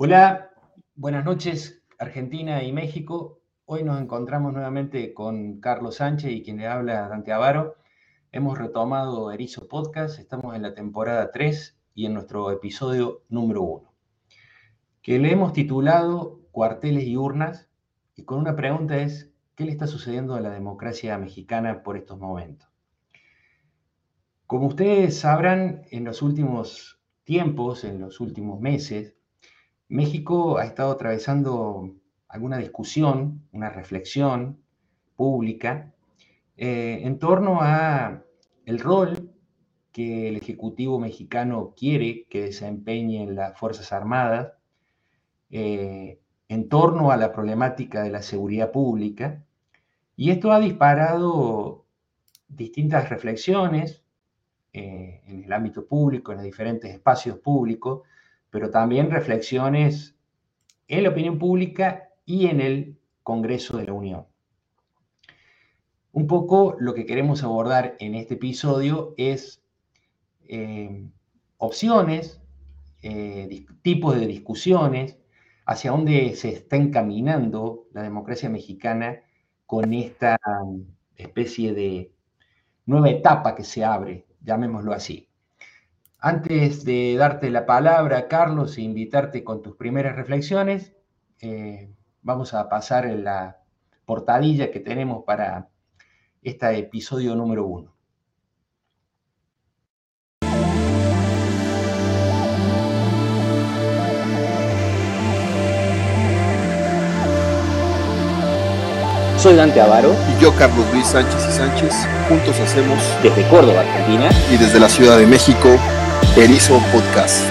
Hola, buenas noches Argentina y México. Hoy nos encontramos nuevamente con Carlos Sánchez y quien le habla Dante Avaro. Hemos retomado Erizo Podcast, estamos en la temporada 3 y en nuestro episodio número 1, que le hemos titulado Cuarteles y urnas y con una pregunta es, ¿qué le está sucediendo a la democracia mexicana por estos momentos? Como ustedes sabrán, en los últimos tiempos, en los últimos meses, México ha estado atravesando alguna discusión, una reflexión pública eh, en torno a el rol que el Ejecutivo mexicano quiere que desempeñen las Fuerzas Armadas, eh, en torno a la problemática de la seguridad pública, y esto ha disparado distintas reflexiones eh, en el ámbito público, en los diferentes espacios públicos, pero también reflexiones en la opinión pública y en el Congreso de la Unión. Un poco lo que queremos abordar en este episodio es eh, opciones, eh, tipos de discusiones, hacia dónde se está encaminando la democracia mexicana con esta especie de nueva etapa que se abre, llamémoslo así. Antes de darte la palabra, Carlos, e invitarte con tus primeras reflexiones, eh, vamos a pasar en la portadilla que tenemos para este episodio número uno. Soy Dante Avaro. Y yo, Carlos Luis Sánchez y Sánchez. Juntos hacemos. Desde Córdoba, Argentina. Y desde la Ciudad de México Erizo Podcast.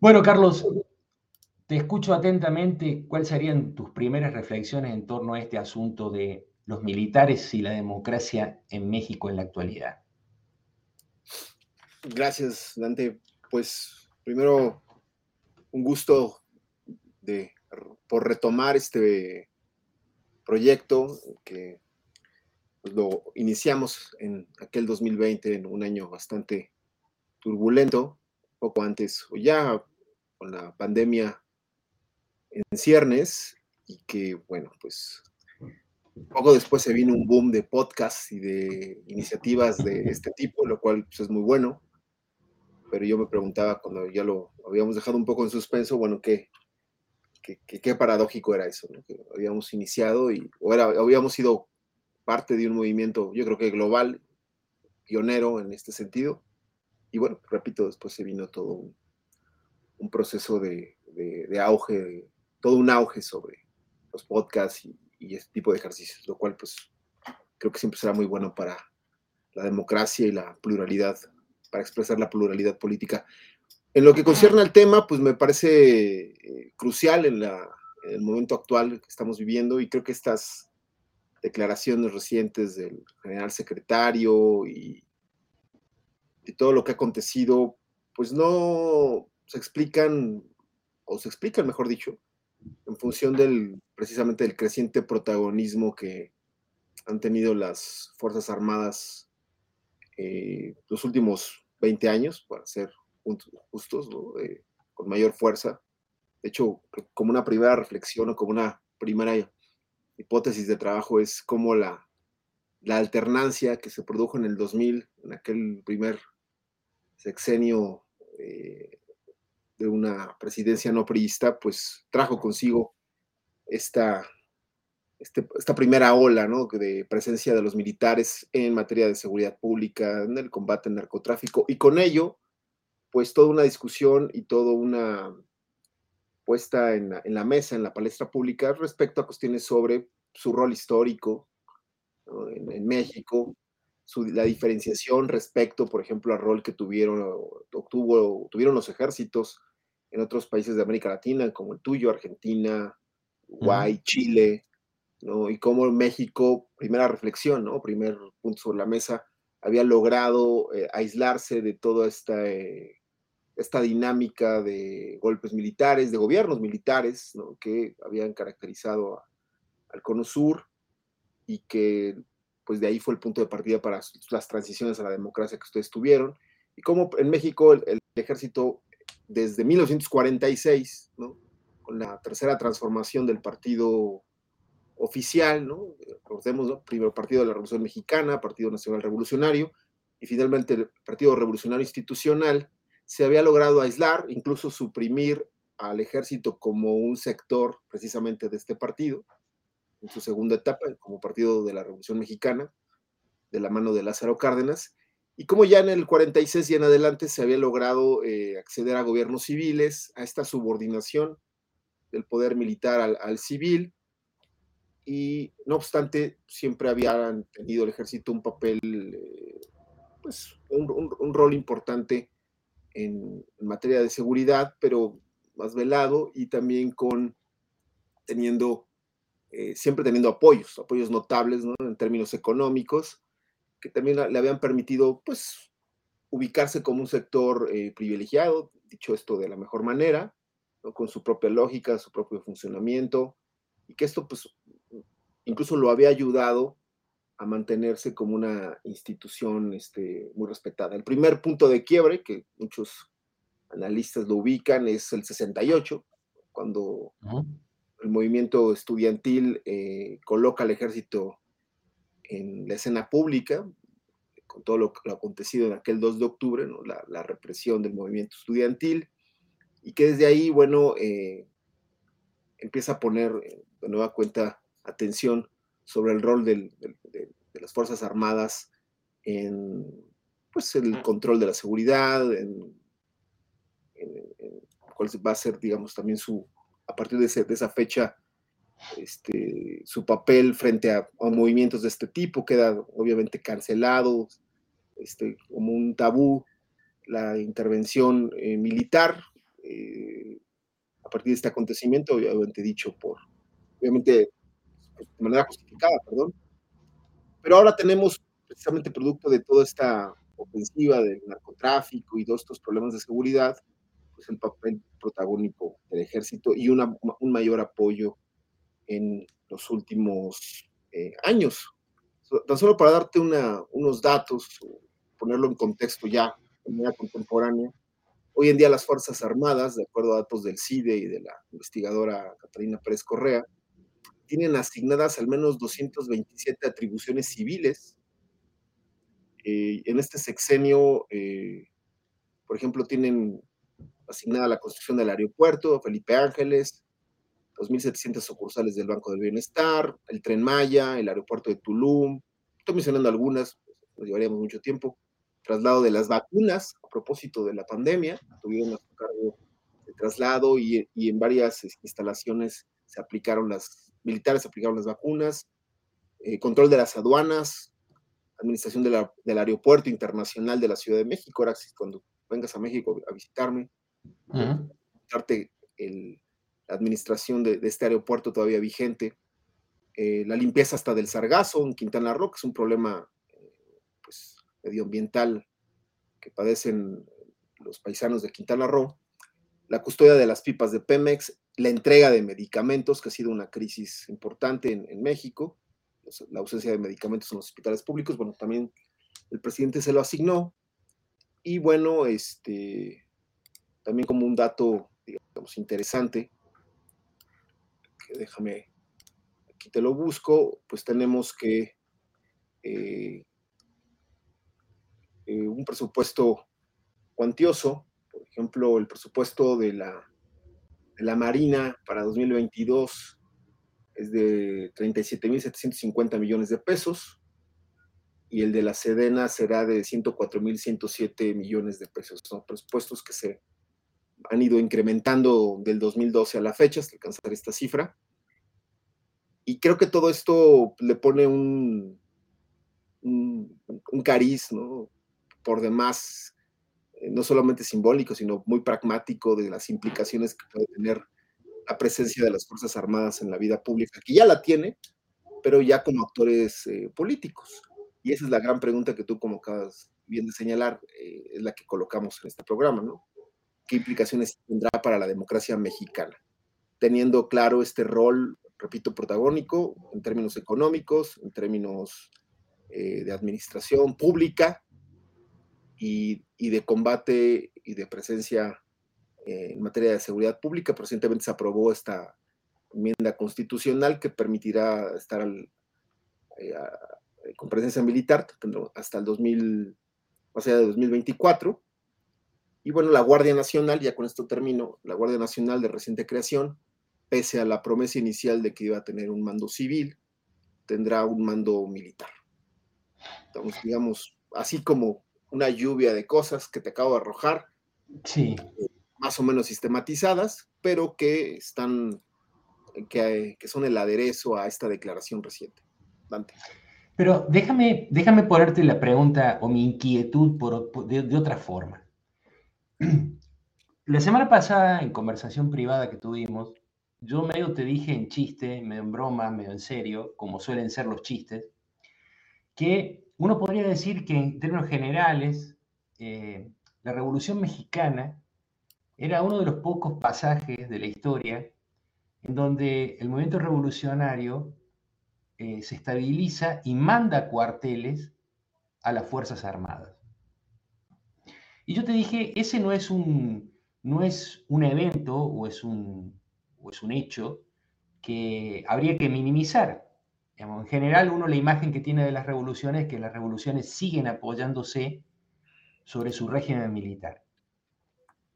Bueno, Carlos, te escucho atentamente. ¿Cuáles serían tus primeras reflexiones en torno a este asunto de los militares y la democracia en México en la actualidad? Gracias, Dante. Pues primero un gusto de, por retomar este proyecto que pues, lo iniciamos en aquel 2020, en un año bastante turbulento, poco antes o ya con la pandemia en ciernes y que bueno, pues poco después se vino un boom de podcasts y de iniciativas de este tipo, lo cual pues, es muy bueno pero yo me preguntaba cuando ya lo habíamos dejado un poco en suspenso, bueno, qué, qué, qué, paradójico era eso, ¿no? que habíamos iniciado y o era, habíamos sido parte de un movimiento, yo creo que global, pionero en este sentido. Y bueno, repito, después se vino todo un, proceso de, de, auge, todo un auge sobre los podcasts y, y este tipo de ejercicios, lo cual pues creo que siempre será muy bueno para la democracia y la pluralidad para expresar la pluralidad política. En lo que concierne al tema, pues me parece eh, crucial en, el momento actual que estamos viviendo y creo que estas declaraciones recientes del general secretario y, y todo lo que ha acontecido, pues no se explican, o se explican, mejor dicho, en función del precisamente del creciente protagonismo que han tenido las Fuerzas Armadas eh, los últimos 20 años, para ser justos, con mayor fuerza. De hecho, como una primera reflexión o como una primera hipótesis de trabajo es como la, la alternancia que se produjo en el 2000, en aquel primer sexenio eh, de una presidencia no priista, pues trajo consigo esta este, esta primera ola de presencia de los militares en materia de seguridad pública, en el combate al narcotráfico, y con ello, pues toda una discusión y toda una puesta en la, mesa, en la palestra pública, respecto a cuestiones sobre su rol histórico en, México, la diferenciación respecto, por ejemplo, al rol que tuvieron, obtuvo, tuvieron los ejércitos en otros países de América Latina, como el tuyo, Argentina, Uruguay, Chile, y cómo México, primera reflexión, ¿no? Primer punto sobre la mesa, había logrado eh, aislarse de toda esta, eh, esta dinámica de golpes militares, de gobiernos militares, ¿no? Que habían caracterizado al Cono Sur y que pues de ahí fue el punto de partida para las transiciones a la democracia que ustedes tuvieron. Y como en México el, el ejército desde 1946, ¿no? con la tercera transformación del partido oficial, ¿no? Recordemos, ¿no? Primero Partido de la Revolución Mexicana, Partido Nacional Revolucionario, y finalmente el Partido Revolucionario Institucional, se había logrado aislar, incluso suprimir al ejército como un sector precisamente de este partido, en su segunda etapa, como Partido de la Revolución Mexicana, de la mano de Lázaro Cárdenas, y como ya en el 46 y en adelante se había logrado eh, acceder a gobiernos civiles, a esta subordinación del poder militar al civil, y no obstante, siempre habían tenido el ejército un papel, eh, pues un, rol importante en, materia de seguridad, pero más velado y también con teniendo, eh, siempre teniendo apoyos, apoyos notables ¿no? en términos económicos, que también le habían permitido, pues, ubicarse como un sector eh, privilegiado, dicho esto de la mejor manera, con su propia lógica, su propio funcionamiento, y que esto, pues, incluso lo había ayudado a mantenerse como una institución este, muy respetada. El primer punto de quiebre, que muchos analistas lo ubican, es el 68, cuando uh -huh. el movimiento estudiantil eh, coloca al ejército en la escena pública, con todo lo, lo acontecido en aquel 2 de octubre, ¿no? la, la, represión del movimiento estudiantil, y que desde ahí, bueno, eh, empieza a poner eh, de nueva cuenta atención sobre el rol del, del, de, de, las Fuerzas Armadas en pues, el control de la seguridad, en, en, en, cuál va a ser, digamos, también su, a partir de, ese, de esa fecha, este, su papel frente a, a, movimientos de este tipo, queda obviamente cancelado, este, como un tabú, la intervención eh, militar, eh, a partir de este acontecimiento, obviamente dicho por, obviamente de manera justificada, perdón. Pero ahora tenemos, precisamente producto de toda esta ofensiva del narcotráfico y todos estos problemas de seguridad, pues el papel protagónico del ejército y una, un mayor apoyo en los últimos eh, años. Tan solo para darte una, unos datos, ponerlo en contexto ya, de manera contemporánea, hoy en día las Fuerzas Armadas, de acuerdo a datos del CIDE y de la investigadora Catalina Pérez Correa, tienen asignadas al menos 227 atribuciones civiles. Eh, en este sexenio, eh, por ejemplo, tienen asignada la construcción del aeropuerto Felipe Ángeles, 2.700 sucursales del Banco del Bienestar, el Tren Maya, el aeropuerto de Tulum, estoy mencionando algunas, nos llevaríamos mucho tiempo, traslado de las vacunas a propósito de la pandemia, tuvieron a su cargo de traslado y, y en varias instalaciones se aplicaron las militares aplicaron las vacunas, eh, control de las aduanas, administración de la, del aeropuerto internacional de la Ciudad de México, ahora cuando vengas a México a visitarme, uh -huh. darte el, la administración de, de, este aeropuerto todavía vigente, eh, la limpieza hasta del sargazo en Quintana Roo, que es un problema eh, pues, medioambiental que padecen los paisanos de Quintana Roo, la custodia de las pipas de Pemex, la entrega de medicamentos, que ha sido una crisis importante en, México, la ausencia de medicamentos en los hospitales públicos, bueno, también el presidente se lo asignó. Y bueno, este, también como un dato, digamos, interesante, que déjame, aquí te lo busco, pues tenemos que eh, eh, un presupuesto cuantioso, por ejemplo, el presupuesto de la la Marina para 2022 es de 37.750 millones de pesos y el de la Sedena será de 104.107 millones de pesos. Son presupuestos que se han ido incrementando del 2012 a la fecha hasta alcanzar esta cifra. Y creo que todo esto le pone un, un, un cariz, ¿no? Por demás no solamente simbólico, sino muy pragmático de las implicaciones que puede tener la presencia de las Fuerzas Armadas en la vida pública, que ya la tiene, pero ya como actores eh, políticos. Y esa es la gran pregunta que tú, como acabas bien de señalar, eh, es la que colocamos en este programa, ¿no? ¿Qué implicaciones tendrá para la democracia mexicana? Teniendo claro este rol repito, protagónico en términos económicos, en términos eh, de administración pública y, de combate y de presencia eh, en materia de seguridad pública. Recientemente se aprobó esta enmienda constitucional que permitirá estar eh, con presencia militar hasta el 2000, más allá de 2024. Y bueno, la Guardia Nacional, ya con esto termino, la Guardia Nacional de reciente creación, pese a la promesa inicial de que iba a tener un mando civil, tendrá un mando militar. Entonces, digamos, así como una lluvia de cosas que te acabo de arrojar, sí. más o menos sistematizadas, pero que están, que, que son el aderezo a esta declaración reciente. Dante. Pero déjame, déjame ponerte la pregunta o mi inquietud por, de, de otra forma. La semana pasada, en conversación privada que tuvimos, yo medio te dije en chiste, medio en broma, medio en serio, como suelen ser los chistes, que uno podría decir que en términos generales, eh, la Revolución Mexicana era uno de los pocos pasajes de la historia en donde el movimiento revolucionario eh, se estabiliza y manda cuarteles a las Fuerzas Armadas. Y yo te dije, ese no es un, no es un evento o es un, o es un hecho que habría que minimizar. En general, uno la imagen que tiene de las revoluciones es que las revoluciones siguen apoyándose sobre su régimen militar.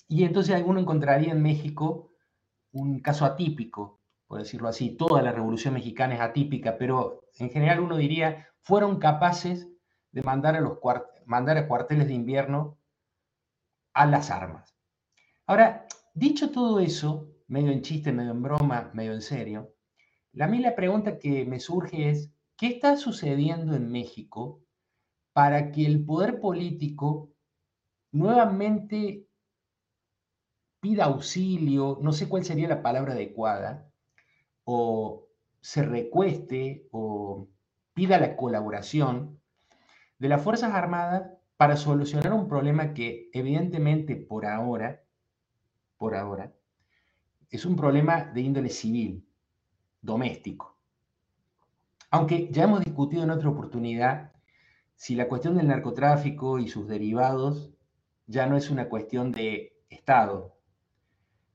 Y entonces alguno encontraría en México un caso atípico, por decirlo así. Toda la revolución mexicana es atípica, pero en general uno diría, fueron capaces de mandar a, los mandar a cuarteles de invierno a las armas. Ahora, dicho todo eso, medio en chiste, medio en broma, medio en serio, a mí la pregunta que me surge es, ¿qué está sucediendo en México para que el poder político nuevamente pida auxilio, no sé cuál sería la palabra adecuada, o se recueste o pida la colaboración de las Fuerzas Armadas para solucionar un problema que evidentemente por ahora, por ahora, es un problema de índole civil, doméstico. Aunque ya hemos discutido en otra oportunidad si la cuestión del narcotráfico y sus derivados ya no es una cuestión de Estado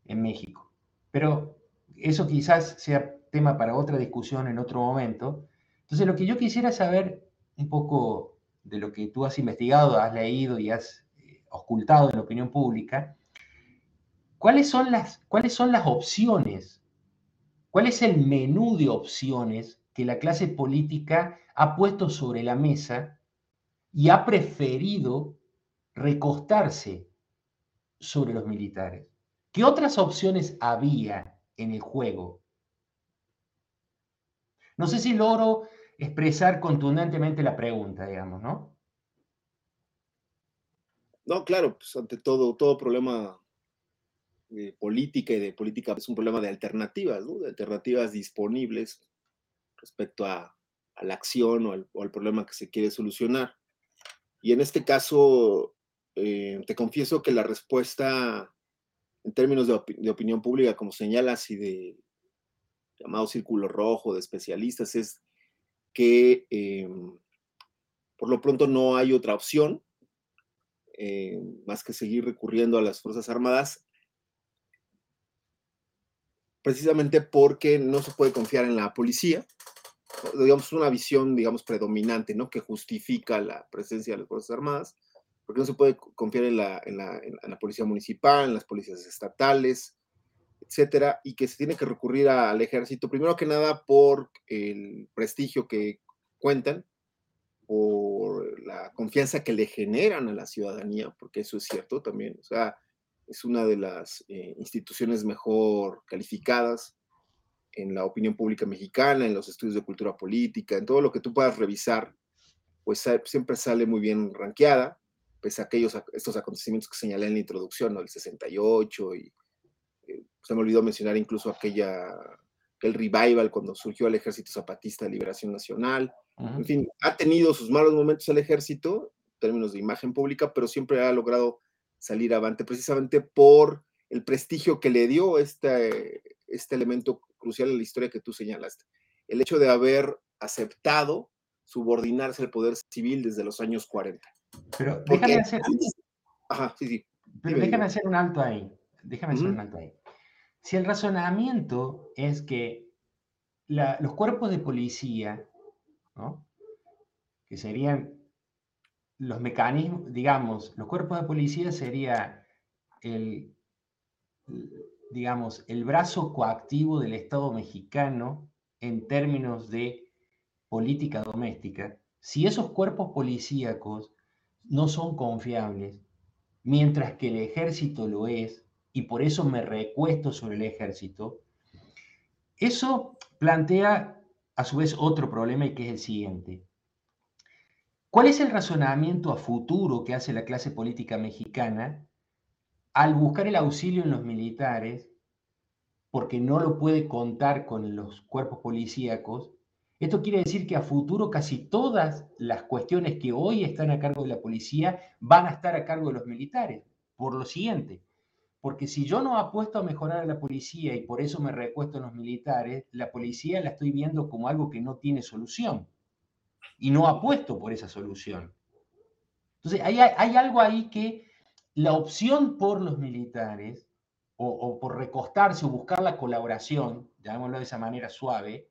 en México. Pero eso quizás sea tema para otra discusión en otro momento. Entonces, lo que yo quisiera saber un poco de lo que tú has investigado, has leído y has eh, ocultado en la opinión pública, ¿Cuáles son las, cuáles son las opciones? ¿Cuál es el menú de opciones que la clase política ha puesto sobre la mesa y ha preferido recostarse sobre los militares? ¿Qué otras opciones había en el juego? No sé si logro expresar contundentemente la pregunta, digamos, ¿no? No, claro, pues ante todo, todo problema de política y de política es un problema de alternativas, ¿no? de alternativas disponibles respecto a, la acción o al, problema que se quiere solucionar. Y en este caso, eh, te confieso que la respuesta en términos de, opinión pública, como señalas, y de llamado círculo rojo de especialistas, es que eh, por lo pronto no hay otra opción eh, más que seguir recurriendo a las Fuerzas Armadas precisamente porque no se puede confiar en la policía, digamos, una visión, digamos, predominante, ¿no? Que justifica la presencia de las Fuerzas Armadas, porque no se puede confiar en la, en la, en la policía municipal, en las policías estatales, etcétera, y que se tiene que recurrir al ejército, primero que nada por el prestigio que cuentan, por la confianza que le generan a la ciudadanía, porque eso es cierto también, o sea, es una de las eh, instituciones mejor calificadas en la opinión pública mexicana, en los estudios de cultura política, en todo lo que tú puedas revisar, pues siempre sale muy bien ranqueada, pese a aquellos, estos acontecimientos que señalé en la introducción, ¿no? el 68, y eh, se me olvidó mencionar incluso aquella, aquel revival cuando surgió el Ejército Zapatista de Liberación Nacional. En fin, ha tenido sus malos momentos el ejército, en términos de imagen pública, pero siempre ha logrado salir avante, precisamente por el prestigio que le dio este, este elemento crucial en la historia que tú señalaste. El hecho de haber aceptado subordinarse al poder civil desde los años 40. Pero déjame hacer, Ajá, sí, sí. pero déjame hacer un alto ahí. Déjame hacer un alto ahí. Si el razonamiento es que los cuerpos de policía, ¿no? que serían los mecanismos, digamos, los cuerpos de policía sería el, digamos, el brazo coactivo del Estado mexicano en términos de política doméstica, si esos cuerpos policíacos no son confiables, mientras que el ejército lo es, y por eso me recuesto sobre el ejército, eso plantea a su vez otro problema y que es el siguiente. ¿Cuál es el razonamiento a futuro que hace la clase política mexicana al buscar el auxilio en los militares, porque no lo puede contar con los cuerpos policíacos? Esto quiere decir que a futuro casi todas las cuestiones que hoy están a cargo de la policía van a estar a cargo de los militares. Por lo siguiente, porque si yo no apuesto a mejorar a la policía y por eso me recuesto en los militares, la policía la estoy viendo como algo que no tiene solución y no apuesto por esa solución. Entonces, hay, algo ahí que la opción por los militares o, por recostarse o buscar la colaboración, llamémoslo de esa manera suave,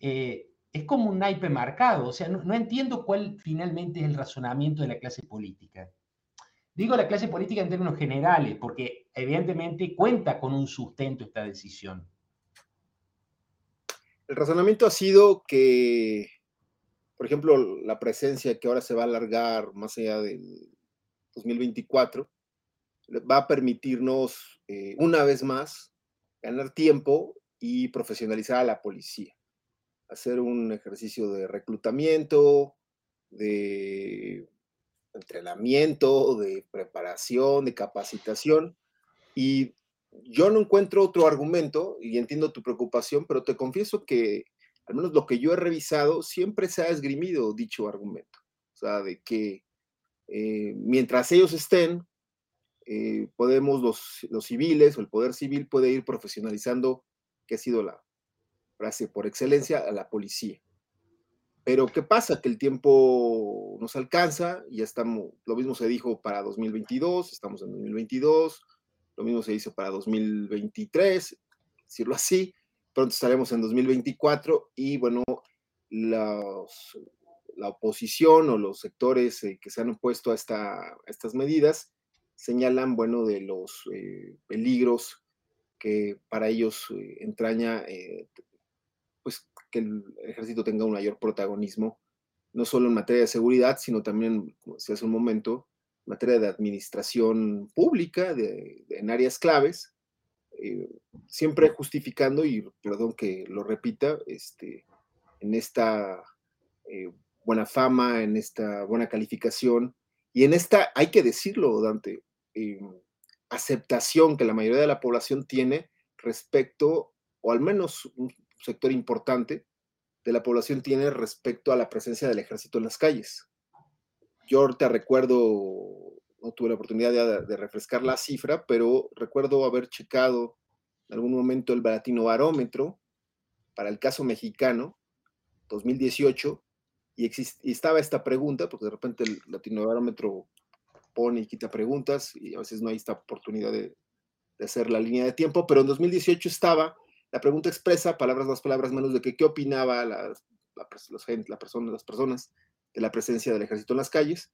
eh, es como un naipe marcado. O sea, no, no, entiendo cuál finalmente es el razonamiento de la clase política. Digo la clase política en términos generales, porque evidentemente cuenta con un sustento esta decisión. El razonamiento ha sido que por ejemplo, la presencia que ahora se va a alargar más allá del 2024, va a permitirnos eh, una vez más ganar tiempo y profesionalizar a la policía, hacer un ejercicio de reclutamiento, de entrenamiento, de preparación, de capacitación. Y yo no encuentro otro argumento, y entiendo tu preocupación, pero te confieso que al menos lo que yo he revisado, siempre se ha esgrimido dicho argumento. O sea, de que eh, mientras ellos estén, eh, podemos los, los civiles o el poder civil puede ir profesionalizando, que ha sido la frase por excelencia, a la policía. Pero ¿qué pasa? Que el tiempo nos alcanza, y ya estamos, lo mismo se dijo para 2022, estamos en 2022, lo mismo se dice para 2023, decirlo así, pronto estaremos en 2024 y bueno, la oposición o los sectores eh, que se han opuesto a, esta, estas medidas señalan, bueno, de los eh, peligros que para ellos eh, entraña, pues, que el ejército tenga un mayor protagonismo, no solo en materia de seguridad, sino también, como decía hace un momento, en materia de administración pública, en áreas claves, eh, siempre justificando, y perdón que lo repita, este, en esta eh, buena fama, en esta buena calificación, y en esta, hay que decirlo, Dante, eh, aceptación que la mayoría de la población tiene respecto, o al menos un sector importante de la población tiene respecto a la presencia del ejército en las calles. Yo ahorita recuerdo no tuve la oportunidad de, refrescar la cifra, pero recuerdo haber checado en algún momento el Baratino Barómetro para el caso mexicano, 2018, y, estaba esta pregunta, porque de repente el Latino Barómetro pone y quita preguntas, y a veces no hay esta oportunidad de, hacer la línea de tiempo, pero en 2018 estaba la pregunta expresa, palabras más, palabras menos, de que qué opinaba la, persona, las personas de la presencia del ejército en las calles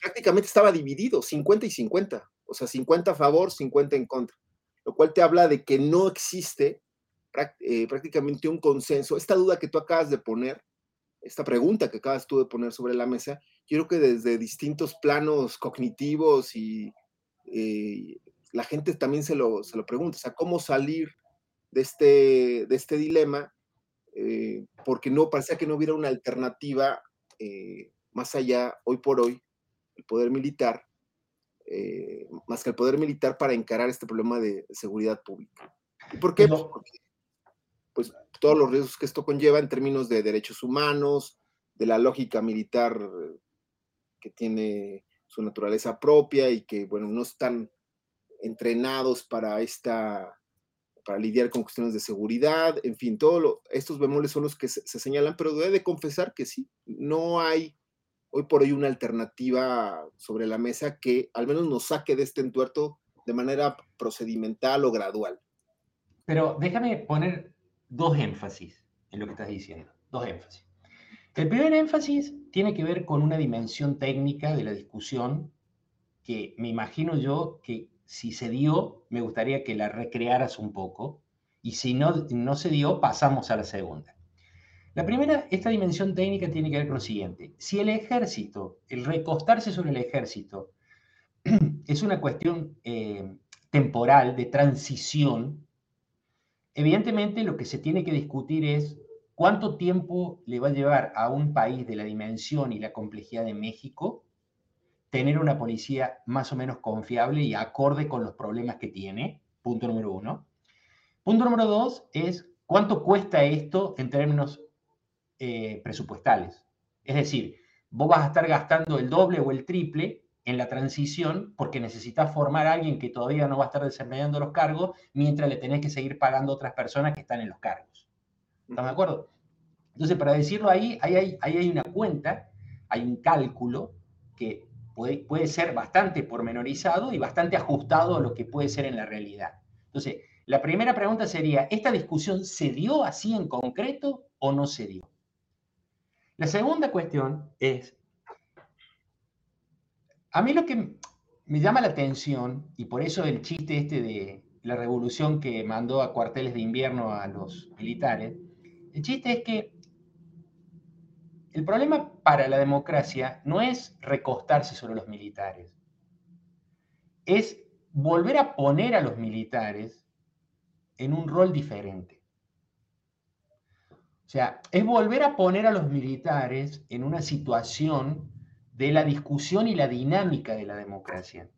prácticamente estaba dividido, 50 y 50, o sea, 50 a favor, 50 en contra, lo cual te habla de que no existe eh, prácticamente un consenso. Esta duda que tú acabas de poner, esta pregunta que acabas tú de poner sobre la mesa, yo creo que desde distintos planos cognitivos y eh, la gente también se lo, se lo pregunta, o sea, cómo salir de este, de este dilema, eh, porque no parecía que no hubiera una alternativa más allá, hoy por hoy, el poder militar, eh, más que el poder militar para encarar este problema de seguridad pública. ¿Y por qué? Pues, pues todos los riesgos que esto conlleva en términos de derechos humanos, de la lógica militar que tiene su naturaleza propia y que, bueno, no están entrenados para esta, para lidiar con cuestiones de seguridad, en fin, todos estos bemoles son los que se, señalan, pero debe de confesar que sí, no hay hoy por hoy una alternativa sobre la mesa que al menos nos saque de este entuerto de manera procedimental o gradual. Pero déjame poner dos énfasis en lo que estás diciendo, dos énfasis. El primer énfasis tiene que ver con una dimensión técnica de la discusión que me imagino yo que si se dio, me gustaría que la recrearas un poco, y si no, no se dio, pasamos a la segunda. La primera, esta dimensión técnica tiene que ver con lo siguiente. Si el ejército, el recostarse sobre el ejército, es una cuestión eh, temporal, de transición, evidentemente lo que se tiene que discutir es cuánto tiempo le va a llevar a un país de la dimensión y la complejidad de México tener una policía más o menos confiable y acorde con los problemas que tiene, punto número uno. Punto número dos es cuánto cuesta esto en términos eh, presupuestales. Es decir, vos vas a estar gastando el doble o el triple en la transición porque necesitas formar a alguien que todavía no va a estar desempeñando los cargos mientras le tenés que seguir pagando a otras personas que están en los cargos. ¿Están de acuerdo? Entonces, para decirlo ahí, ahí hay, ahí hay una cuenta, hay un cálculo que puede, ser bastante pormenorizado y bastante ajustado a lo que puede ser en la realidad. Entonces, la primera pregunta sería, ¿esta discusión se dio así en concreto o no se dio? La segunda cuestión es, a mí lo que me llama la atención, y por eso el chiste este de la revolución que mandó a cuarteles de invierno a los militares, el chiste es que el problema para la democracia no es recostarse sobre los militares, es volver a poner a los militares en un rol diferente. O sea, es volver a poner a los militares en una situación de la discusión y la dinámica de la democracia.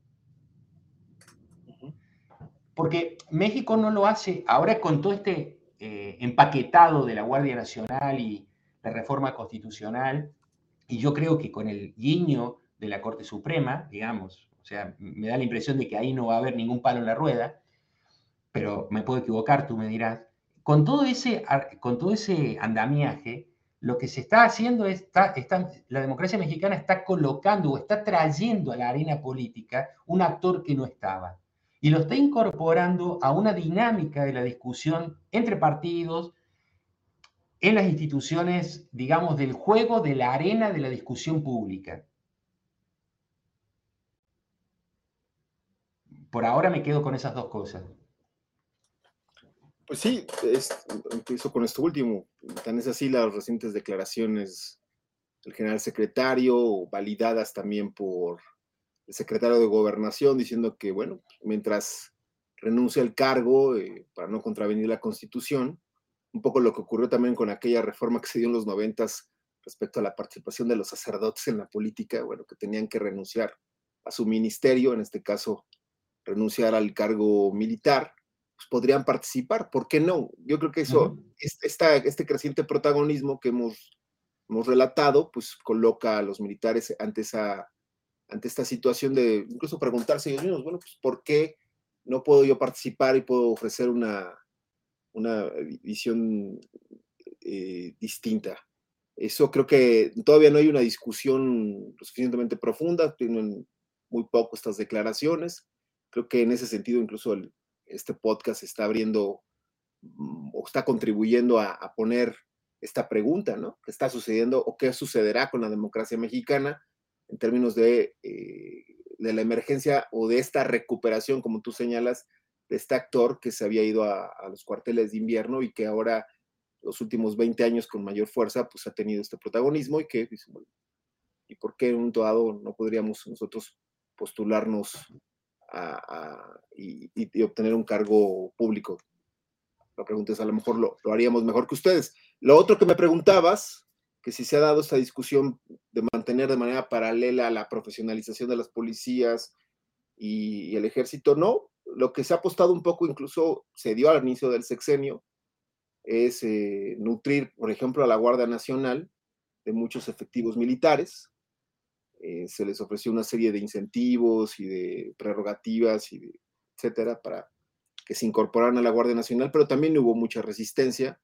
Porque México no lo hace, ahora con todo este eh, empaquetado de la Guardia Nacional y, la reforma constitucional, y yo creo que con el guiño de la Corte Suprema, digamos, o sea, me da la impresión de que ahí no va a haber ningún palo en la rueda, pero me puedo equivocar, tú me dirás. Con todo ese, con todo ese andamiaje, lo que se está haciendo es, está, la democracia mexicana está colocando o está trayendo a la arena política un actor que no estaba. Y lo está incorporando a una dinámica de la discusión entre partidos, en las instituciones, digamos, del juego, de la arena de la discusión pública. Por ahora me quedo con esas dos cosas. Pues sí, empiezo con esto último. Tan es así las recientes declaraciones del general secretario, validadas también por el secretario de Gobernación, diciendo que, bueno, mientras renuncia al cargo eh, para no contravenir la Constitución, un poco lo que ocurrió también con aquella reforma que se dio en los noventas respecto a la participación de los sacerdotes en la política, bueno, que tenían que renunciar a su ministerio, en este caso renunciar al cargo militar, podrían participar, ¿por qué no? Yo creo que eso, este creciente protagonismo que hemos, hemos relatado, pues coloca a los militares ante, esa, ante esta situación de incluso preguntarse ellos mismos, bueno, pues ¿por qué no puedo yo participar y puedo ofrecer una, una visión eh, distinta. Eso creo que todavía no hay una discusión lo suficientemente profunda, tienen muy poco estas declaraciones. Creo que en ese sentido incluso este podcast está abriendo mm, o está contribuyendo a, poner esta pregunta, ¿no? ¿Qué está sucediendo o qué sucederá con la democracia mexicana en términos de, eh, de la emergencia o de esta recuperación, como tú señalas, de este actor que se había ido a, los cuarteles de invierno y que ahora los últimos 20 años con mayor fuerza pues ha tenido este protagonismo y que y por qué en un dado no podríamos nosotros postularnos y, obtener un cargo público la pregunta es a lo mejor lo, lo, haríamos mejor que ustedes lo otro que me preguntabas que si se ha dado esta discusión de mantener de manera paralela la profesionalización de las policías y el ejército no lo que se ha apostado un poco, incluso se dio al inicio del sexenio, es eh, nutrir, por ejemplo, a la Guardia Nacional de muchos efectivos militares. Eh, se les ofreció una serie de incentivos y de prerrogativas y etcétera para que se incorporaran a la Guardia Nacional, pero también hubo mucha resistencia,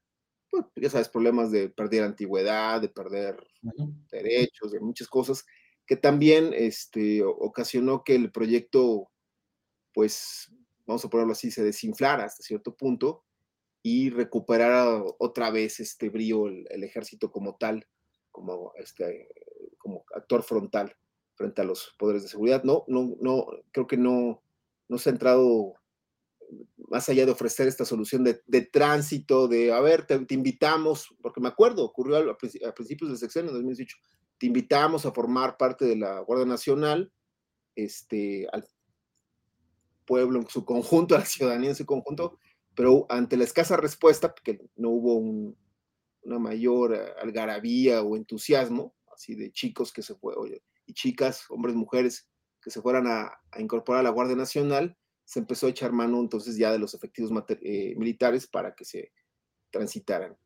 ya sabes, problemas de perder antigüedad, de perder derechos, de muchas cosas, que también este, ocasionó que el proyecto, pues, vamos a ponerlo así, se desinflara hasta cierto punto y recuperara otra vez este brío el, ejército como tal, como, este, como actor frontal frente a los poderes de seguridad. No, no, no, creo que no, no se ha entrado más allá de ofrecer esta solución de, tránsito, de, a ver, te, invitamos, porque me acuerdo, ocurrió a, principios del sexenio de 2018, te invitamos a formar parte de la Guardia Nacional, este, al pueblo en su conjunto, a la ciudadanía en su conjunto, pero ante la escasa respuesta, porque no hubo una mayor algarabía o entusiasmo, así de chicos que se fueron, y chicas, hombres, mujeres, que se fueran a, incorporar a la Guardia Nacional, se empezó a echar mano entonces ya de los efectivos eh, militares para que se transitaran.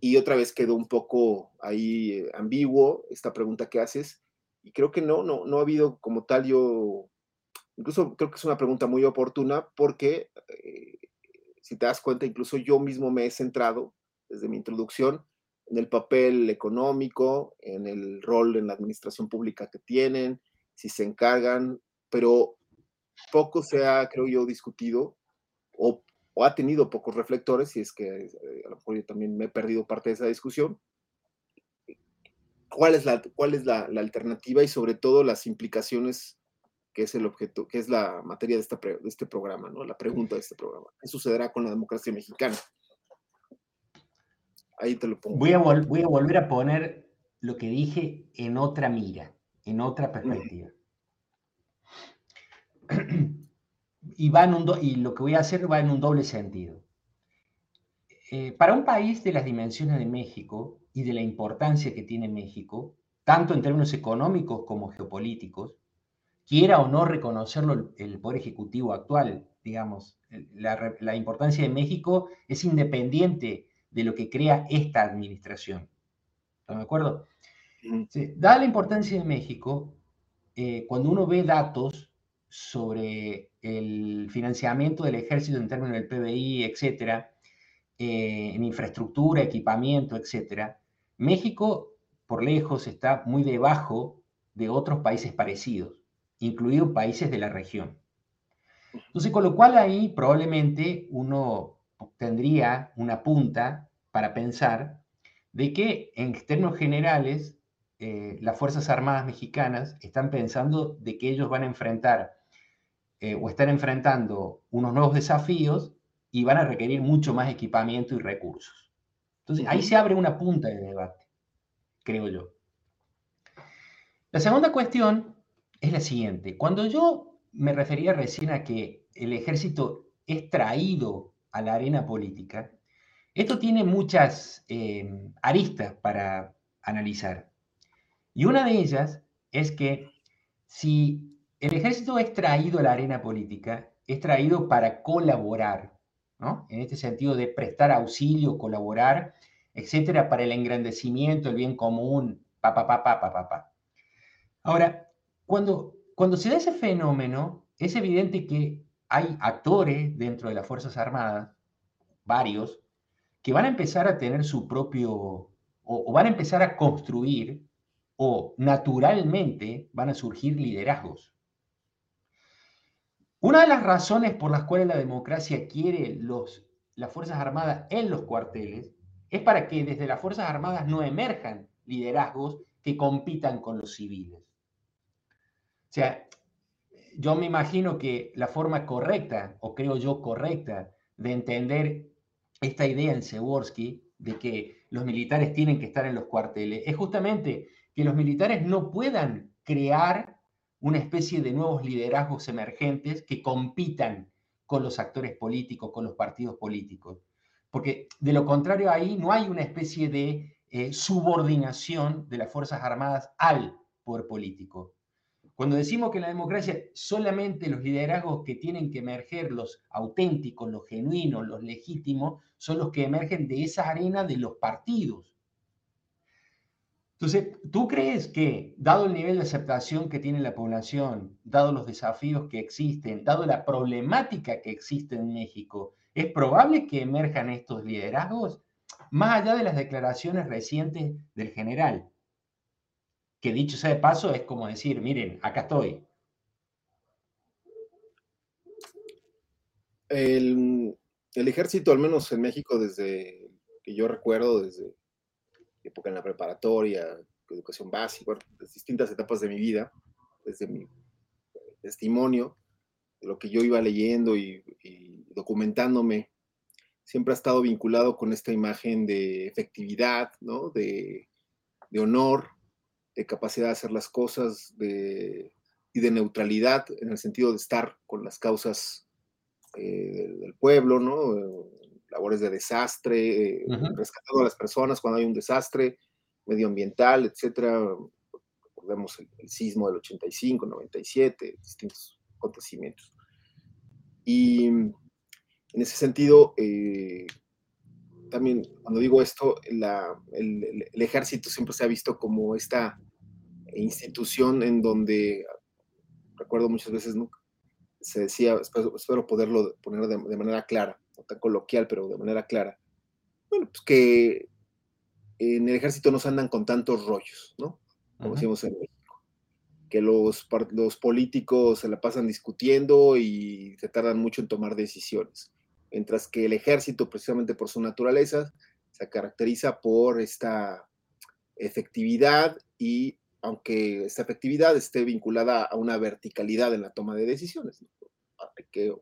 Y otra vez quedó un poco ahí eh, ambiguo esta pregunta que haces, y creo que no, no, no ha habido como tal yo, incluso creo que es una pregunta muy oportuna porque, eh, si te das cuenta, incluso yo mismo me he centrado desde mi introducción en el papel económico, en el rol en la administración pública que tienen, si se encargan, pero poco se ha, creo yo, discutido o, ha tenido pocos reflectores, y es que eh, a lo mejor yo también me he perdido parte de esa discusión. ¿Cuál es la, cuál es la, alternativa y sobre todo las implicaciones que es el objeto, que es la materia de, esta, de este programa, ¿no? La pregunta de este programa. ¿Qué sucederá con la democracia mexicana? Ahí te lo pongo. Voy a, voy a volver a poner lo que dije en otra mira, en otra perspectiva. y, va en un y lo que voy a hacer va en un doble sentido. Eh, para un país de las dimensiones de México y de la importancia que tiene México, tanto en términos económicos como geopolíticos, quiera o no reconocerlo el, Poder Ejecutivo actual, digamos, la, la importancia de México es independiente de lo que crea esta administración. ¿Están de acuerdo? dada la importancia de México, eh, cuando uno ve datos sobre el financiamiento del ejército en términos del PBI, etcétera, eh, en infraestructura, equipamiento, etcétera, México, por lejos, está muy debajo de otros países parecidos, incluidos países de la región. Entonces, con lo cual ahí probablemente uno tendría una punta para pensar de que en términos generales eh, las Fuerzas Armadas mexicanas están pensando de que ellos van a enfrentar eh, o están enfrentando unos nuevos desafíos y van a requerir mucho más equipamiento y recursos. Entonces, ahí se abre una punta de debate, creo yo. La segunda cuestión es la siguiente. Cuando yo me refería recién a que el ejército es traído a la arena política, esto tiene muchas eh, aristas para analizar. Y una de ellas es que si el ejército es traído a la arena política, es traído para colaborar, ¿no? En este sentido de prestar auxilio, colaborar, etcétera, para el engrandecimiento, el bien común, pa. Ahora, cuando se da ese fenómeno, es evidente que hay actores dentro de las Fuerzas Armadas, varios, que van a empezar a tener su propio, o, van a empezar a construir, o naturalmente van a surgir liderazgos. Una de las razones por las cuales la democracia quiere los, las Fuerzas Armadas en los cuarteles es para que desde las Fuerzas Armadas no emerjan liderazgos que compitan con los civiles. O sea, yo me imagino que la forma correcta, o creo yo correcta, de entender esta idea en Seworsky de que los militares tienen que estar en los cuarteles es justamente que los militares no puedan crear una especie de nuevos liderazgos emergentes que compitan con los actores políticos, con los partidos políticos. Porque de lo contrario ahí no hay una especie de eh, subordinación de las Fuerzas Armadas al poder político. Cuando decimos que en la democracia solamente los liderazgos que tienen que emerger, los auténticos, los genuinos, los legítimos, son los que emergen de esa arena de los partidos. Entonces, ¿tú crees que, dado el nivel de aceptación que tiene la población, dado los desafíos que existen, dado la problemática que existe en México, es probable que emerjan estos liderazgos, más allá de las declaraciones recientes del general? Que dicho sea de paso, es como decir, miren, acá estoy. El, el ejército, al menos en México, desde que yo recuerdo, desde época en la preparatoria, educación básica, las distintas etapas de mi vida, desde mi testimonio, de lo que yo iba leyendo y, documentándome, siempre ha estado vinculado con esta imagen de efectividad, ¿no? de, honor, de capacidad de hacer las cosas de, y de neutralidad en el sentido de estar con las causas eh, del pueblo, ¿no? labores de desastre, eh, rescatando a las personas cuando hay un desastre medioambiental, etcétera. Recordemos el, sismo del 85, 97, distintos acontecimientos. Y en ese sentido, eh, también cuando digo esto, el, el, ejército siempre se ha visto como esta institución en donde, recuerdo muchas veces, ¿no? se decía, espero, poderlo poner de, manera clara, no tan coloquial, pero de manera clara. Bueno, pues que en el ejército no se andan con tantos rollos, ¿no? Como decimos en México. Que los, los políticos se la pasan discutiendo y se tardan mucho en tomar decisiones. Mientras que el ejército, precisamente por su naturaleza, se caracteriza por esta efectividad y aunque esta efectividad esté vinculada a una verticalidad en la toma de decisiones, Hay que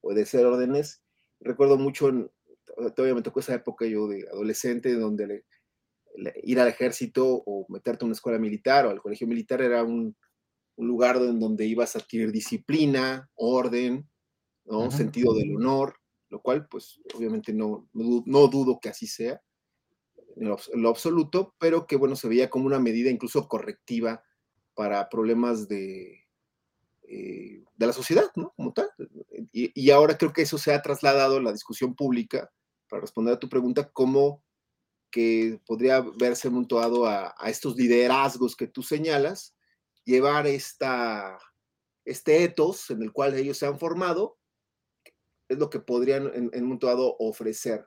obedecer órdenes. Recuerdo mucho, en, todavía me tocó esa época yo de adolescente, donde ir al ejército o meterte a una escuela militar o al colegio militar era un, lugar en donde ibas a adquirir disciplina, orden, ¿no? sentido del honor, lo cual pues obviamente no, no dudo que así sea lo, absoluto, pero que bueno, se veía como una medida incluso correctiva para problemas de, eh, de la sociedad, ¿no? Como tal. Y, ahora creo que eso se ha trasladado a la discusión pública, para responder a tu pregunta, cómo que podría verse montuado a, a, estos liderazgos que tú señalas, llevar esta, este etos en el cual ellos se han formado, es lo que podrían en, en ofrecer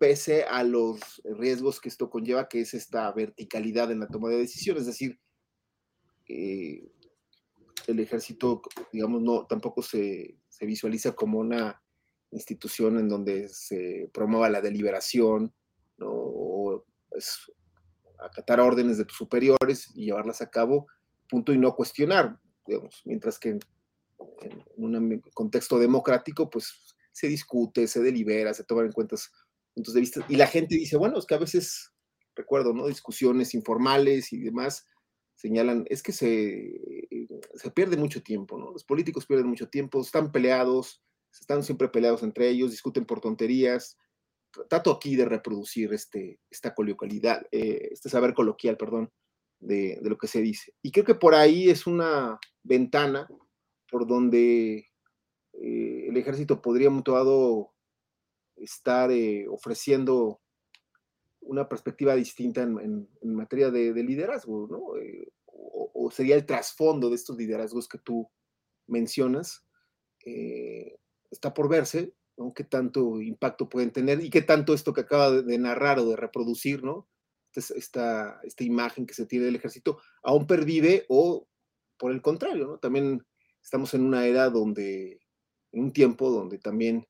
pese a los riesgos que esto conlleva, que es esta verticalidad en la toma de decisiones, es decir, eh, el ejército, digamos, no, tampoco se, visualiza como una institución en donde se promueva la deliberación, ¿no? o es acatar órdenes de tus superiores y llevarlas a cabo, punto, y no cuestionar, digamos, mientras que en, en un contexto democrático, pues se discute, se delibera, se toman en cuenta de vista. Y la gente dice, bueno, es que a veces, recuerdo, ¿no? Discusiones informales y demás señalan, es que se, se pierde mucho tiempo, ¿no? Los políticos pierden mucho tiempo, están peleados, están siempre peleados entre ellos, discuten por tonterías. Trato aquí de reproducir este, esta coloquialidad, eh, este saber coloquial, perdón, de, de, lo que se dice. Y creo que por ahí es una ventana por donde eh, el ejército podría mutuado estar eh, ofreciendo una perspectiva distinta en, materia de, liderazgo, ¿no? Eh, o, sería el trasfondo de estos liderazgos que tú mencionas. Eh, está por verse, ¿no? Qué tanto impacto pueden tener y qué tanto esto que acaba de, narrar o de reproducir, ¿no? Esta, esta, imagen que se tiene del ejército aún pervive o por el contrario, ¿no? También estamos en una era donde, en un tiempo donde también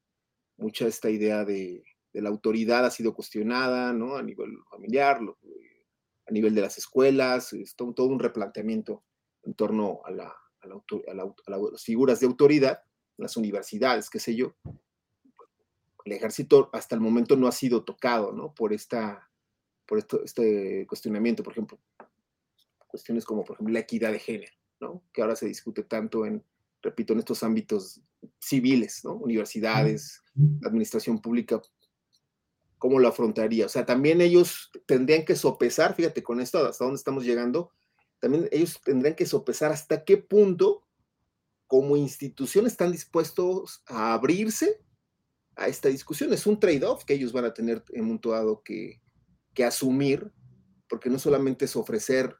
mucha esta idea de, la autoridad ha sido cuestionada, ¿no? A nivel familiar, eh, a nivel de las escuelas, es todo, un replanteamiento en torno a, la, las figuras de autoridad, las universidades, qué sé yo. El ejército hasta el momento no ha sido tocado, ¿no? Por, esta, por esto, este cuestionamiento, por ejemplo, cuestiones como, por ejemplo, la equidad de género, ¿no? Que ahora se discute tanto en, repito, en estos ámbitos civiles, ¿no? Universidades, administración pública, ¿cómo lo afrontaría? O sea, también ellos tendrían que sopesar, fíjate con esto, hasta dónde estamos llegando, también ellos tendrían que sopesar hasta qué punto como institución están dispuestos a abrirse a esta discusión. Es un trade-off que ellos van a tener en que, que asumir porque no solamente es ofrecer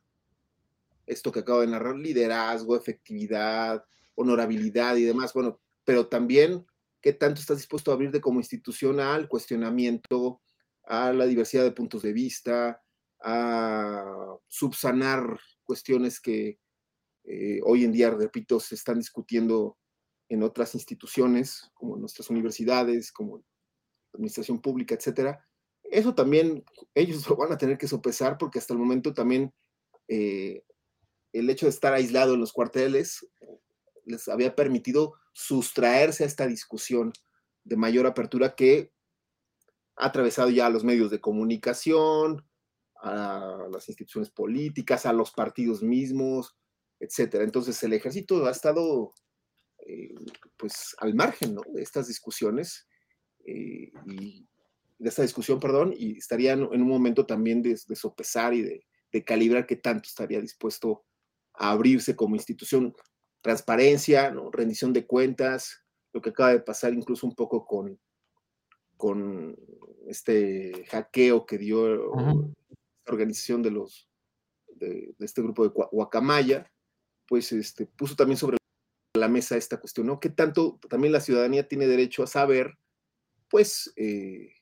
esto que acabo de narrar, liderazgo, efectividad, honorabilidad y demás, bueno, pero también qué tanto estás dispuesto a abrirte como institución al cuestionamiento, a la diversidad de puntos de vista, a subsanar cuestiones que eh, hoy en día, repito, se están discutiendo en otras instituciones, como nuestras universidades, como la administración pública, etcétera. Eso también ellos lo van a tener que sopesar porque hasta el momento también eh, el hecho de estar aislado en los cuarteles les había permitido sustraerse a esta discusión de mayor apertura que ha atravesado ya a los medios de comunicación, a las instituciones políticas, a los partidos mismos, etcétera. Entonces el ejército ha estado eh, pues al margen de estas discusiones eh, y de esta discusión, perdón, y estaría en, un momento también de, sopesar y de, de, calibrar qué tanto estaría dispuesto a abrirse como institución. Transparencia, ¿no? rendición de cuentas, lo que acaba de pasar incluso un poco con, con este hackeo que dio la organización de los de, este grupo de Guacamaya, pues este, puso también sobre la mesa esta cuestión, ¿no? ¿Qué tanto también la ciudadanía tiene derecho a saber, pues, eh,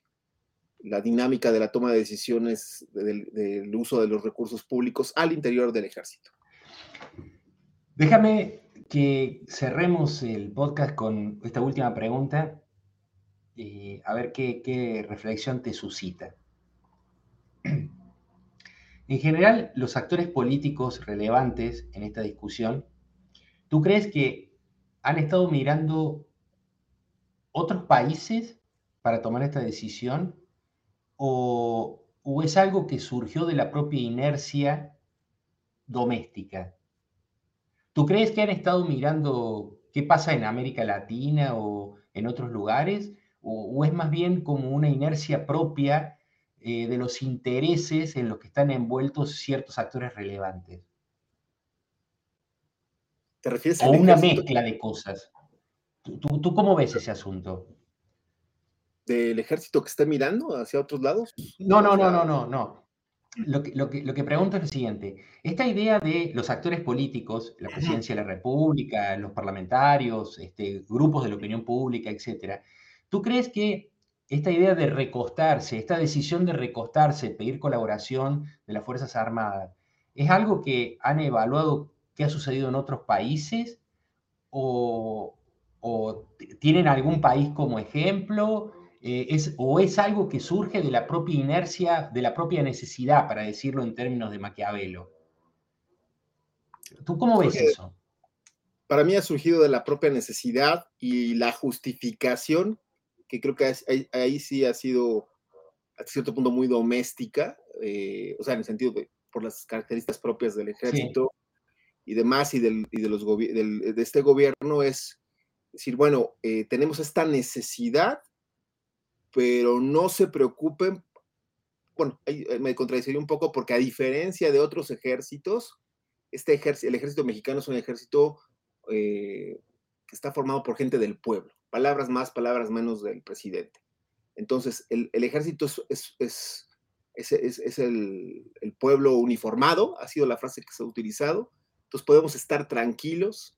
la dinámica de la toma de decisiones del, uso de los recursos públicos al interior del ejército? Déjame que cerremos el podcast con esta última pregunta, eh, a ver qué, qué reflexión te suscita. En general, los actores políticos relevantes en esta discusión, ¿tú crees que han estado mirando otros países para tomar esta decisión? ¿O, es algo que surgió de la propia inercia doméstica? ¿Tú crees que han estado mirando qué pasa en América Latina o en otros lugares? o es más bien como una inercia propia eh, de los intereses en los que están envueltos ciertos actores relevantes. ¿Te refieres a una mezcla de cosas. ¿Tú, cómo ves ese asunto? ¿Del ejército que está mirando hacia otros lados? No, no, no, no, no, no. Lo que, lo, que, lo que, pregunto es lo siguiente. Esta idea de los actores políticos, la presidencia de la República, los parlamentarios, este, grupos de la opinión pública, etcétera, ¿tú crees que esta idea de recostarse, esta decisión de recostarse, pedir colaboración de las Fuerzas Armadas, ¿es algo que han evaluado qué ha sucedido en otros países? ¿O, tienen algún país como ejemplo? Eh, es, ¿O es algo que surge de la propia inercia, de la propia necesidad, para decirlo en términos de Maquiavelo? ¿Tú cómo ves eso? Para mí ha surgido de la propia necesidad y la justificación que creo que ahí, sí ha sido a cierto punto muy doméstica, eh, o sea, en el sentido de por las características propias del ejército y demás, y, del, de, los de este gobierno, es decir, bueno, eh, tenemos esta necesidad, pero no se preocupen, bueno, eh, me contradeciría un poco porque a diferencia de otros ejércitos, este ejército, el ejército mexicano es un ejército que está formado por gente del pueblo palabras más, palabras menos del presidente. Entonces, el, ejército es, es, es, el, pueblo uniformado, ha sido la frase que se ha utilizado. Entonces, podemos estar tranquilos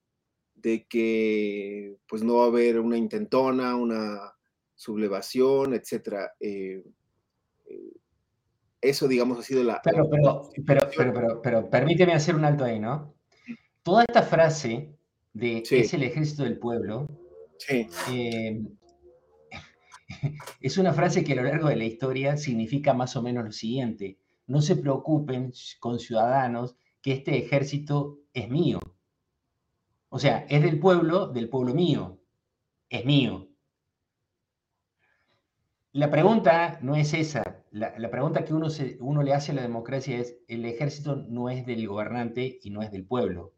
de que pues no va a haber una intentona, una sublevación, etcétera. Eh, eh, eso, digamos, ha sido la... Pero, pero, pero, pero, permíteme hacer un alto ahí, ¿no? Toda esta frase de es el ejército del pueblo, eh, es una frase que a lo largo de la historia significa más o menos lo siguiente. No se preocupen con ciudadanos que este ejército es mío. O sea, es del pueblo, del pueblo mío. Es mío. La pregunta no es esa. La, pregunta que uno, le hace a la democracia es, el ejército no es del gobernante y no es del pueblo.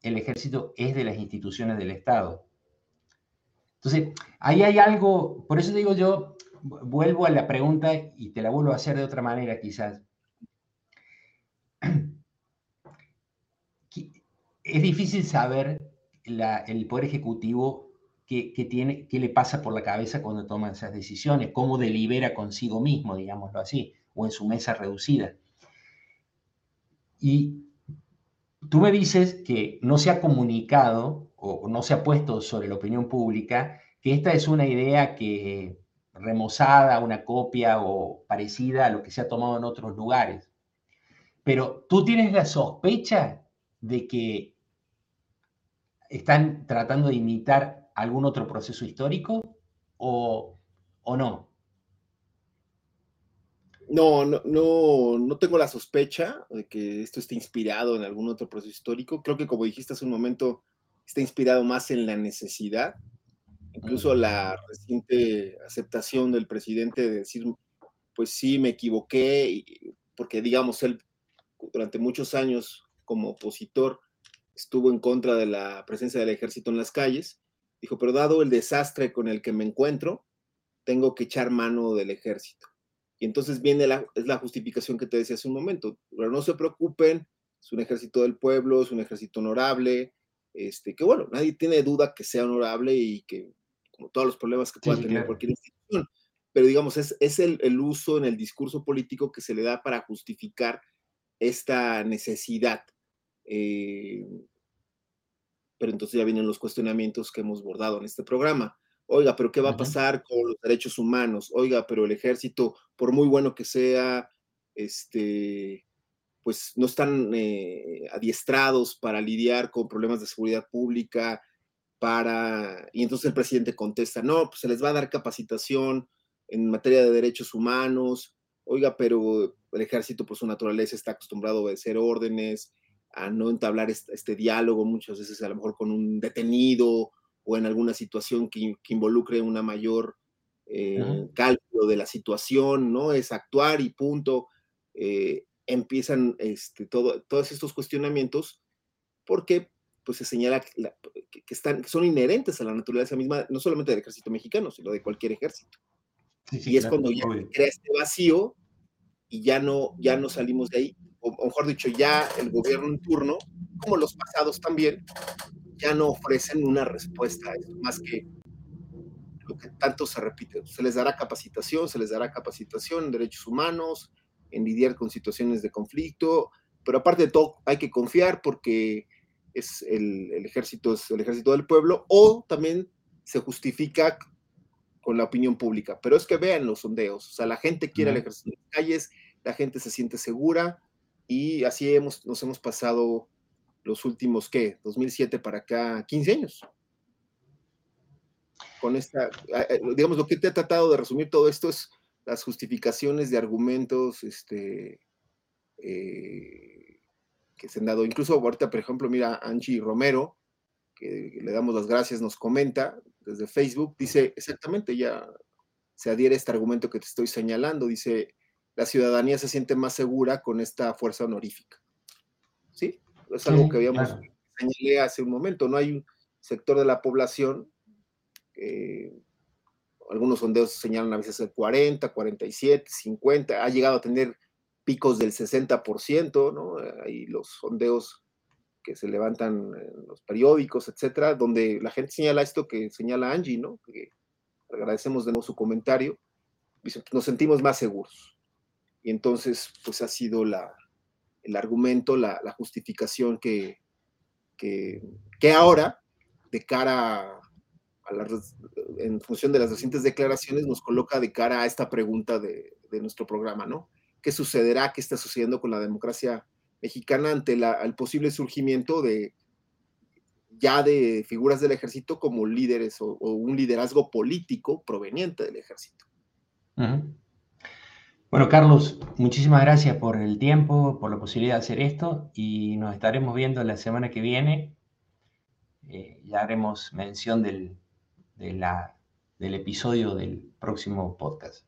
El ejército es de las instituciones del Estado. Entonces, ahí hay algo, por eso digo yo, vuelvo a la pregunta y te la vuelvo a hacer de otra manera quizás. Es difícil saber el Poder Ejecutivo qué, tiene, qué le pasa por la cabeza cuando toma esas decisiones, cómo delibera consigo mismo, digámoslo así, o en su mesa reducida. Y tú me dices que no se ha comunicado o no se ha puesto sobre la opinión pública que esta es una idea que remozada, una copia o parecida a lo que se ha tomado en otros lugares. Pero tú tienes la sospecha de que están tratando de imitar algún otro proceso histórico o, o no. No, no, no, no tengo la sospecha de que esto esté inspirado en algún otro proceso histórico. Creo que, como dijiste hace un momento, está inspirado más en la necesidad. Incluso la reciente aceptación del presidente de decir, pues sí, me equivoqué, porque digamos, él durante muchos años como opositor estuvo en contra de la presencia del ejército en las calles. Dijo, pero dado el desastre con el que me encuentro, tengo que echar mano del ejército. Y entonces viene la, es la justificación que te decía hace un momento. Pero no se preocupen, es un ejército del pueblo, es un ejército honorable, este, que bueno, nadie tiene duda que sea honorable y que, como todos los problemas que pueda tener cualquier institución, pero digamos, es, es el, el, uso en el discurso político que se le da para justificar esta necesidad. Eh, pero entonces ya vienen los cuestionamientos que hemos bordado en este programa. Oiga, pero ¿qué va a pasar con los derechos humanos? Oiga, pero el ejército, por muy bueno que sea, este, pues no están eh, adiestrados para lidiar con problemas de seguridad pública, para... Y entonces el presidente contesta, no, pues se les va a dar capacitación en materia de derechos humanos. Oiga, pero el ejército por su naturaleza está acostumbrado a obedecer órdenes, a no entablar este, este diálogo muchas veces a lo mejor con un detenido o en alguna situación que, involucre una mayor eh, cálculo de la situación, ¿no? Es actuar y punto. Eh, empiezan este, todo, todos estos cuestionamientos porque pues se señala que, están, son inherentes a la naturaleza misma, no solamente del ejército mexicano, sino de cualquier ejército. y es cuando ya crea este vacío y ya no, ya no salimos de ahí, o mejor dicho, ya el gobierno en turno, como los pasados también, ya no ofrecen una respuesta a eso, más que lo que tanto se repite. Se les dará capacitación, se les dará capacitación en derechos humanos, en lidiar con situaciones de conflicto, pero aparte de todo hay que confiar porque es el, ejército es el ejército del pueblo o también se justifica con la opinión pública. Pero es que vean los sondeos, o sea, la gente quiere el ejército en las calles, la gente se siente segura y así hemos, nos hemos pasado los últimos, ¿qué? 2007 para acá, 15 años. Con esta, digamos, lo que te ha tratado de resumir todo esto es las justificaciones de argumentos este, eh, que se han dado. Incluso ahorita, por ejemplo, mira, Angie Romero, que le damos las gracias, nos comenta desde Facebook, dice exactamente, ya se adhiere a este argumento que te estoy señalando, dice, la ciudadanía se siente más segura con esta fuerza honorífica. ¿Sí? Es algo que habíamos señalado hace un momento. No hay un sector de la población, algunos sondeos señalan a veces el 40, 47, 50, ha llegado a tener picos del 60%, ¿no? Hay los sondeos que se levantan en los periódicos, etcétera, donde la gente señala esto que señala Angie, ¿no? Que agradecemos de nuevo su comentario. Nos sentimos más seguros. Y entonces, pues ha sido la, el argumento, la, justificación que, que, ahora, de cara a las, en función de las recientes declaraciones, nos coloca de cara a esta pregunta de, nuestro programa, ¿no? ¿Qué sucederá? ¿Qué está sucediendo con la democracia mexicana ante el posible surgimiento de ya de figuras del ejército como líderes o, un liderazgo político proveniente del ejército? Bueno, Carlos, muchísimas gracias por el tiempo, por la posibilidad de hacer esto y nos estaremos viendo la semana que viene. Eh, ya haremos mención del, del episodio del próximo podcast.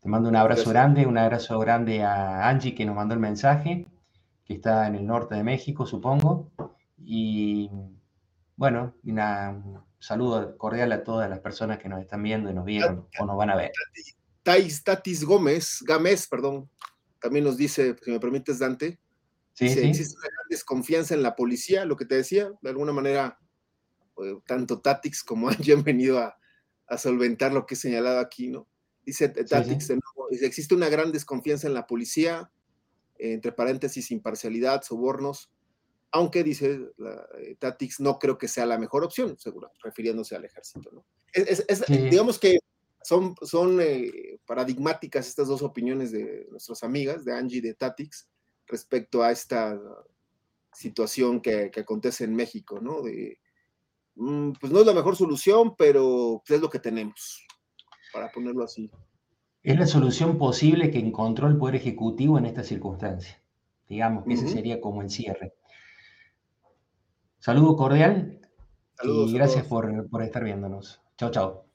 Te mando un abrazo grande, un abrazo grande a Angie que nos mandó el mensaje, que está en el norte de México, supongo. Y bueno, un saludo cordial a todas las personas que nos están viendo y nos vieron o nos van a ver. Tais Tatis Gómez, Gámez, perdón, también nos dice, si me permites, Dante, sí, existe una gran desconfianza en la policía, lo que te decía, de alguna manera, eh, tanto Tatix como Angie han venido a, solventar lo que he señalado aquí, ¿no? Dice Tatix, existe una gran desconfianza en la policía, entre paréntesis, imparcialidad, sobornos, aunque dice la, eh, Tatix, no creo que sea la mejor opción, seguro, refiriéndose al ejército. ¿no? Digamos que son, son eh, paradigmáticas estas dos opiniones de nuestras amigas, de Angie y de Tatix, respecto a esta situación que, que acontece en México, ¿no? De, mm, pues no es la mejor solución, pero es lo que tenemos, para ponerlo así. Es la solución posible que encontró el Poder Ejecutivo en esta circunstancia. Digamos que ese sería como el cierre. Saludo cordial y gracias por, por estar viéndonos. Chao, chao.